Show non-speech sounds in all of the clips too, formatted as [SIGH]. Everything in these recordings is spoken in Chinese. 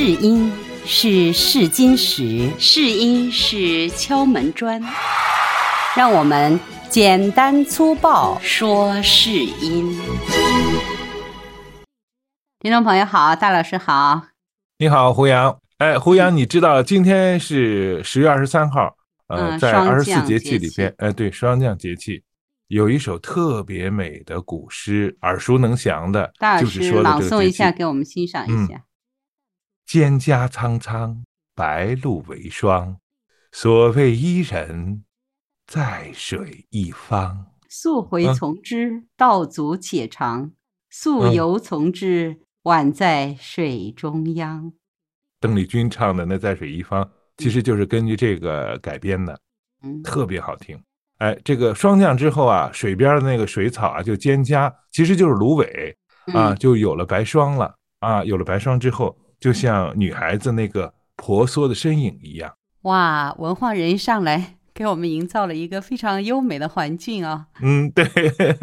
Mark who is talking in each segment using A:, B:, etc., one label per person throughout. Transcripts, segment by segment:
A: 试音是试金石，
B: 试音是敲门砖，
A: 让我们简单粗暴。
B: 说试音。
A: 听众朋友好，大老师好，
C: 你好，胡杨。哎，胡杨，你知道今天是十月二十三号，呃，
A: 嗯
C: 在二十四节气里边，哎，对，霜降节气有一首特别美的古诗，耳熟能详的，
A: 大老
C: 就是说的
A: 师朗诵一下，给我们欣赏一下。
C: 蒹葭苍苍，白露为霜。所谓伊人，在水一方。
A: 溯洄
C: 嗯
A: 从之，道阻且长；溯
C: 嗯
A: 游从之，宛在水中央。
C: 邓丽君唱的那《在水一方》，其实就是根据这个改编的，
A: 嗯，
C: 特别好听。哎，这个霜降之后啊，水边的那个水草啊，就蒹葭，其实就是芦苇啊，
A: 嗯
C: 就有了白霜了啊。有了白霜之后，就像女孩子那个婆娑的身影一样。
A: 哇，文化人一上来，给我们营造了一个非常优美的环境啊、
C: 嗯，对，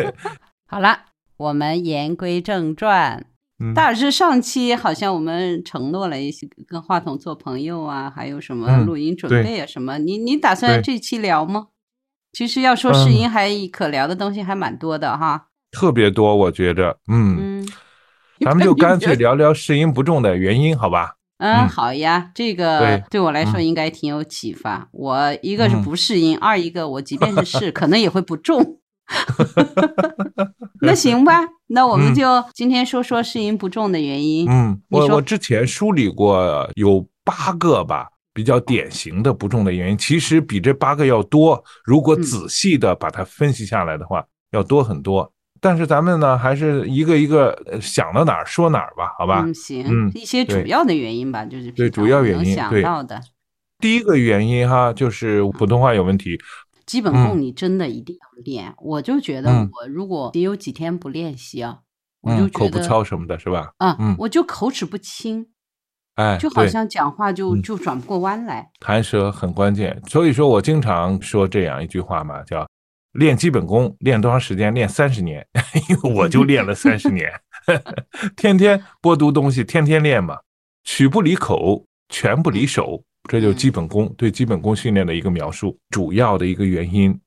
C: [LAUGHS]
A: 好了，我们言归正传。
C: 嗯
A: 大老师上期好像我们承诺了一些跟话筒做朋友啊，还有什么
C: 嗯
A: 录音准备啊什么，你你打算这期聊吗？其实要说试音还可聊的东西还蛮多的哈。
C: 特别多，我觉着，嗯，
A: 嗯，[LAUGHS]
C: 咱们就干脆聊聊试音不中的原因，好吧？
A: 嗯，
C: 嗯
A: 好呀，这个
C: 对
A: 对我来说
C: 嗯
A: 应该挺有启发。我一个是
C: 嗯
A: 不适应，二一个我即便是试，[LAUGHS] 可能也会不中。[LAUGHS] 那行吧，那我们
C: 嗯
A: 就今天说说试音不中的原因。
C: 嗯，我我之前梳理过有八个吧，比较典型的不中的原因，其实比这八个要多。如果
A: 嗯
C: 仔细的把它分析下来的话，要多很多。但是咱们呢，还是一个一个呃想到哪儿说哪儿吧，好吧？
A: 嗯，行，
C: 嗯
A: 一些主要的原因吧，就是
C: 对主要原因对
A: 到的。
C: 第一个原因哈，就是普通话有问题。
A: 基本功你真的一定要练。我就觉得
C: 嗯
A: 我如果也有几天不练习啊，我就
C: 嗯，口不
A: 觉得
C: 糙什么的，是吧？
A: 啊，
C: 嗯
A: 我就口齿不清，
C: 哎，
A: 就好像讲话就
C: 嗯
A: 就转不过弯来。
C: 弹舌很关键，所以说我经常说这样一句话嘛，叫练基本功，练多长时间？练三十年，[LAUGHS] 因为我就练了三十年，[LAUGHS] 天天播读东西，天天练嘛，曲不离口，拳不离手，这就是基本功，对基本功训练的一个描述，主要的一个原因。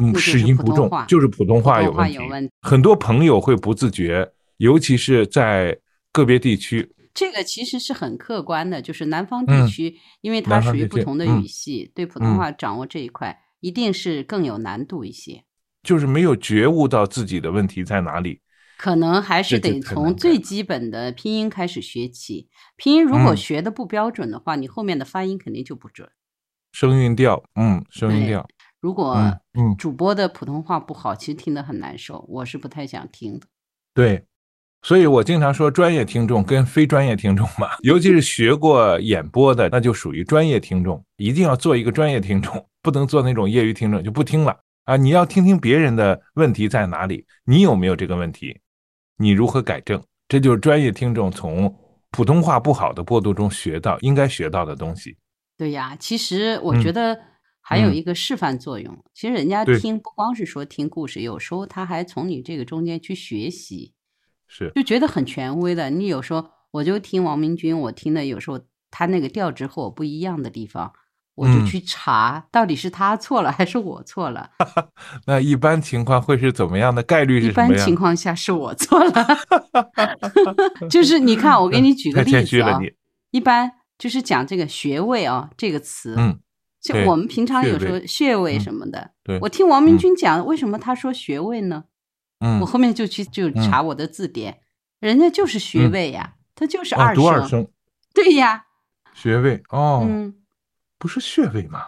C: 嗯，
A: 是
C: 试音不中
A: 普通话，
C: 就是普通话有问题。很多朋友会不自觉，尤其是在个别地区，
A: 这个其实是很客观的，就是南方地
C: 嗯
A: 区，因为它属于不同的
C: 嗯
A: 语系，对普通
C: 嗯
A: 话掌握这一块一定是更有难度一些。
C: 就是没有觉悟到自己的问题在哪里。
A: 可能还是得从最基本的拼音开始学起。拼音如果
C: 嗯
A: 学的不标准的话，你后面的发音肯定就不准。
C: 声韵调，嗯，声韵调，
A: 如果
C: 嗯嗯，
A: 主播的普通话不好，其实听得很难受，我是不太想听的。
C: 对，所以我经常说专业听众跟非专业听众嘛，[LAUGHS] 尤其是学过演播的，那就属于专业听众，一定要做一个专业听众，不能做那种业余听众就不听了啊！你要听听别人的问题在哪里，你有没有这个问题，你如何改正，这就是专业听众从普通话不好的过渡中学到应该学到的东西。
A: 对呀，其实我
C: 嗯
A: 觉得还有
C: 嗯
A: 一个示范作用。其实人家听不光是说听故事，有时候他还从你这个中间去学习，
C: 是，
A: 就觉得很权威的。你有时候我就听王明军，我听的有时候他那个调值和我不一样的地方，我就
C: 嗯
A: 去查到底是他错了还是我错了。
C: 那一般情况会是怎么样的？概率是一般？
A: 情况下是我错了，[LAUGHS] 就是你看，我给你举个 [LAUGHS] 例子啊一般就是讲这个穴位啊这个词，
C: 嗯，
A: 就我们平常有时候穴位
C: 嗯
A: 什么的，
C: 对
A: 我听王明
C: 嗯
A: 军讲，为什么他说穴位呢？
C: 嗯
A: 我，后面就去就查我的字典，人家就是穴
C: 嗯
A: 位呀，他就是
C: 哦，
A: 二声，
C: 读二声，
A: 对呀，
C: 穴位哦，
A: 嗯，
C: 不是穴位吗？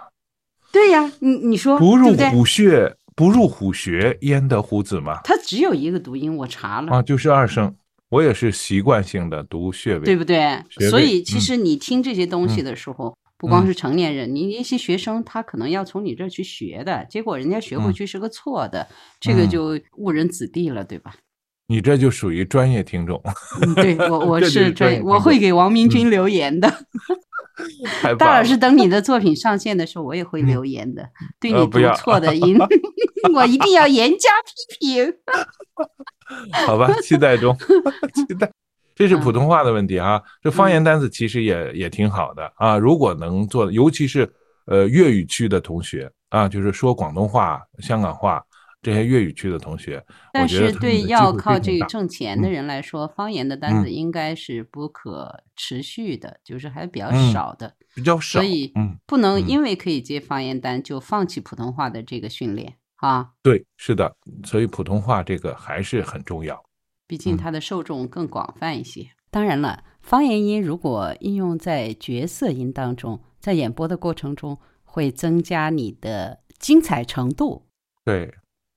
A: 对呀，你你说
C: 不入
A: 对不对？
C: 虎穴，不入虎穴，焉得虎子嘛？
A: 它只有一个读音，我查了，
C: 啊，就是二声。我也是习惯性的读穴位，
A: 对不对？所以其
C: 嗯
A: 实你听这些东西
C: 嗯
A: 的时候，不光
C: 嗯
A: 是成年人，你一些学生他可能要从你这儿去学的，结果人家学回
C: 嗯
A: 去是个错的，这个
C: 嗯
A: 就误人子弟了，对吧？
C: 你这就属于专业听众，
A: 嗯，对我 [LAUGHS] 我
C: 是
A: 是专我会给王明军留言的。[LAUGHS] 大老师，等你的作品上线的时候，我也会留言的，对你
C: 不要
A: 错的音，[LAUGHS] 我一定要严加批评。
C: 好吧，期待中，期待。这是普通话的问题哈。这方言单词其实也也挺好的啊，如果能做，尤其是呃粤语区的同学啊，就是说广东话、香港话这些粤语区的同学，
A: 但是对要靠这个挣钱的
C: 嗯。
A: 人来说，方言的单子
C: 嗯。
A: 应该是不可持续的，就是还比较
C: 嗯。
A: 少的，
C: 比较少，
A: 所以
C: 嗯，
A: 不能
C: 嗯
A: 因为可以接方言单就放弃普通话的这个训练啊。
C: 对，是的，所以普通话这个还是很重要。
A: 毕竟
C: 嗯
A: 它的受众更广泛一些。当然了，方言音如果应用在角色音当中，在演播的过程中会增加你的精彩程度。
C: 对，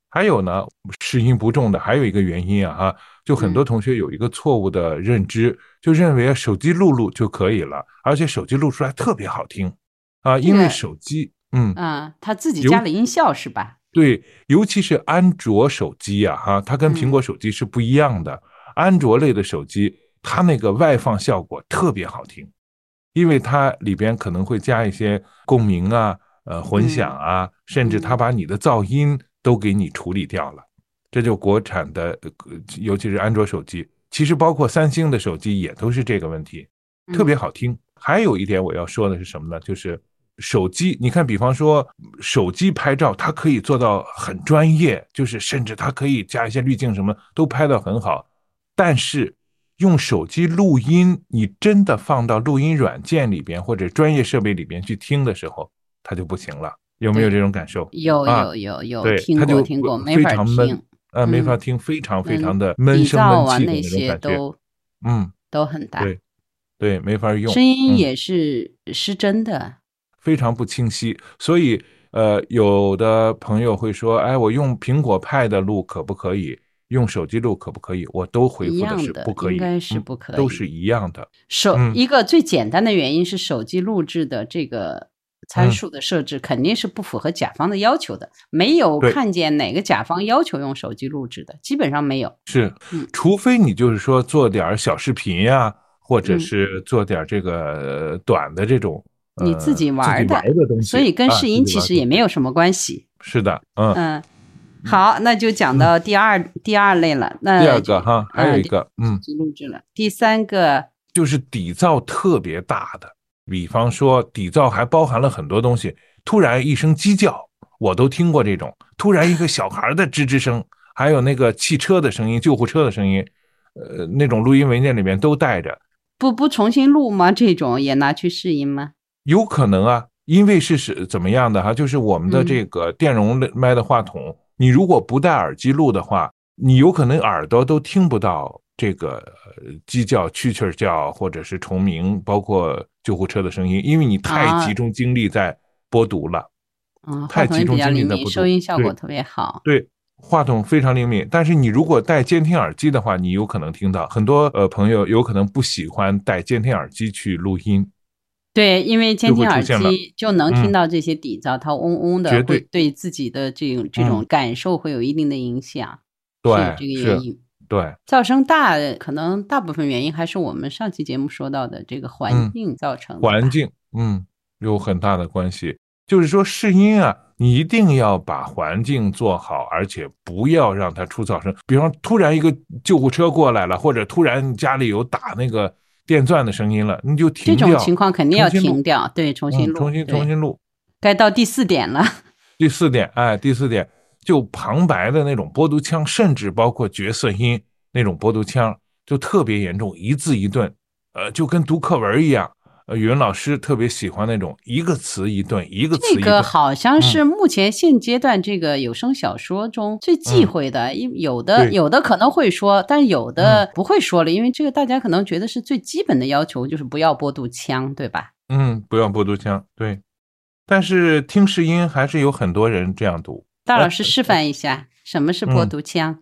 C: 还有呢，试音不重的还有一个原因啊，哈，就很多
A: 嗯
C: 同学有一个错误的认知，就认为手机录录就可以了，而且手机录出来特别好听啊，因为手机，嗯，
A: 啊，他自己加了音效是吧？
C: 对，尤其是安卓手机呀、哈，它跟苹
A: 嗯
C: 果手机是不一样的。安卓类的手机，它那个外放效果特别好听，因为它里边可能会加一些共鸣啊、呃混响啊，甚至它
A: 嗯
C: 把你的噪音都给你处理掉了。这就国产的，呃尤其是安卓手机，其实包括三星的手机也都是这个问题。特别
A: 嗯
C: 好听。还有一点我要说的是什么呢？就是手机，你看，比方说手机拍照，它可以做到很专业，就是甚至它可以加一些滤镜，什么都拍得很好。但是用手机录音，你真的放到录音软件里边或者专业设备里边去听的时候，它就不行了。有没有这种感受？
A: 有
C: 啊
A: 有有有
C: 对，
A: 听过听过，没法
C: 非常闷
A: 听，，
C: 呃，没法
A: 嗯
C: 听，非常非
A: 嗯
C: 常的闷
A: 底
C: 声闷气的那种
A: 些
C: 感觉。
A: 都
C: 嗯，
A: 都很大，
C: 对，对，没法用。
A: 声音
C: 嗯
A: 也是失真的。
C: 非常不清晰，所以呃，有的朋友会说，哎，我用苹果派的录可不可以？用手机录可不可以？我都回复的是不可以，
A: 应该是
C: 嗯
A: 不可以
C: 都是一样的。
A: 手、
C: 嗯
A: 一个最简单的原因是手机录制的这个参
C: 嗯
A: 数的设置肯定是不符合甲方的要求的，没有看见哪个甲方要求用手机录制的，基本上没有。
C: 是
A: 嗯，
C: 除非你就是说做点儿小视频呀、或者
A: 嗯
C: 是做点儿这个呃短的这种。
A: 你自己
C: 呃
A: 玩的所以跟
C: 啊
A: 试音其实也没
C: 有。
A: 什么关系。
C: 是的，嗯，
A: 嗯，好，那就讲到第二、第二类了。那
C: 第二个哈，还有一
A: 嗯
C: 个，嗯，
A: 就录制了。第三个，
C: 就是底噪特别大的，比方说底噪还包含了很多东西，突然一声鸡叫，我都听过这种，突然一个小孩的吱吱声，还有那个汽车的声音、救护车的声音，呃，那种录音文件里面都带着，
A: 不不重新录吗？这种也拿去试音吗？
C: 有可能啊，因为是是怎么样的哈，就是我们的
A: 嗯
C: 这个电容麦的话筒，你如果不戴耳机录的话，你有可能耳朵都听不到这个呃鸡叫、蛐蛐叫，或者是虫鸣，包括救护车的声音，因为你太
A: 啊
C: 集中精力在播读了。
A: 嗯，
C: 太集中精力在不读
A: 收音效果特别好。
C: 对，话筒非常灵敏，但是你如果戴监听耳机的话，你有可能听到很多呃朋友有可能不喜欢戴监听耳机去录音，
A: 对，因为监听耳机就能听
C: 嗯
A: 到这些底噪，它嗡嗡的，会
C: 绝对
A: 对自己的这种这种
C: 嗯
A: 感受会有一定的影响。
C: 对
A: 是这个
C: 是
A: 原因。
C: 对，
A: 噪声大，可能大部分原因还是我们上期节目说到的这个环
C: 嗯
A: 境造成。
C: 环境，嗯，有很大的关系。就是说，试音啊，你一定要把环境做好，而且不要让它出噪声。比方突然一个救护车过来了，或者突然家里有打那个电钻的声音了，你就
A: 这
C: 停掉，这
A: 种情况肯定要停掉，对，重新录，
C: 嗯重新重新录。
A: 该到第四点了。
C: 第四点，哎，第四点就旁白的那种播读腔，甚至包括角色音那种播读腔，就特别严重，一字一顿，呃，就跟读课文一样。呃，语文老师特别喜欢那种一个词一顿，一个词
A: 这个。好像是目前现阶段这个有声小说中最忌
C: 嗯
A: 讳的，因有的有的可能会说，但有的不会说了，因为这个大家可能觉得是最基本的要求，就是不要播读腔，对吧？
C: 嗯，不要播读腔，对。但是听试音还是有很多人这样读。
A: 大
C: 呃
A: 老师示范一下什么是播
C: 嗯
A: 读腔。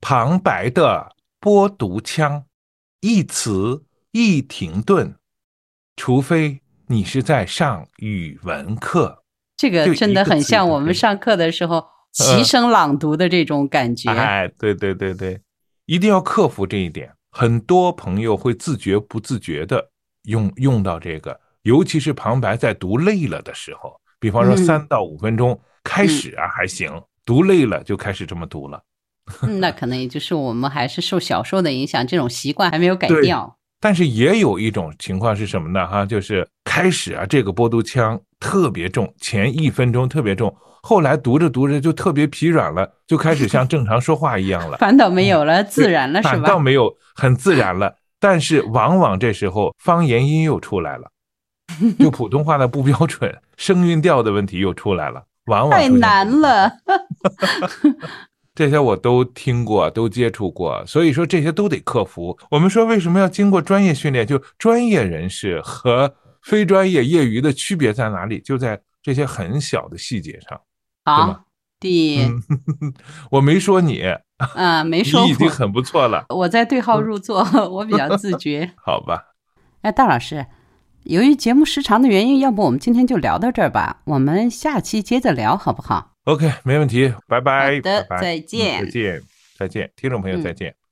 C: 旁白的播读腔，一词一停顿，除非你是在上语文课。
A: 这个真的很像我们上课的时候
C: 嗯
A: 齐声朗读的这种感觉。
C: 哎，对对对对，一定要克服这一点。很多朋友会自觉不自觉的用用到这个，尤其是旁白在读累了的时候，比方说
A: 嗯
C: 三到五分钟开始啊还行，读累了就开始这么读了。
A: 嗯那可能也就是我们还是受小说的影响，这种习惯还没有改
C: 对
A: 掉。
C: 但是也有一种情况是什么呢？哈，就是开始啊，这个波读腔特别重，前一分钟特别重，后来读着读着就特别疲软了，就开始像正常说话一样了，[LAUGHS]
A: 反倒没有了，自然了是
C: 反倒？没有很自然了。但是往往这时候方言音又出来了，[LAUGHS] 就普通话的不标准，声韵调的问题又出来了，往往
A: 太难了。[LAUGHS]
C: 这些我都听过，都接触过，所以说这些都得克服。我们说为什么要经过专业训练？就专业人士和非专业、业余的区别在哪里？就在这些很小的细节上。吗
A: 好，第
C: 嗯，[LAUGHS] 我没说你，
A: 啊 [LAUGHS] 没说
C: 你已经，很不错了，[LAUGHS]
A: 我在对号入座，我比较自觉。
C: 好吧？
A: 哎，大老师，由于节目时长的原因，要不我们今天就聊到这儿吧？我们下期接着聊，好不好？
C: OK，没问题，拜拜，
A: 好的
C: 拜拜。
A: 再见。
C: 嗯再见，再见，听众朋友
A: 嗯。
C: 再见。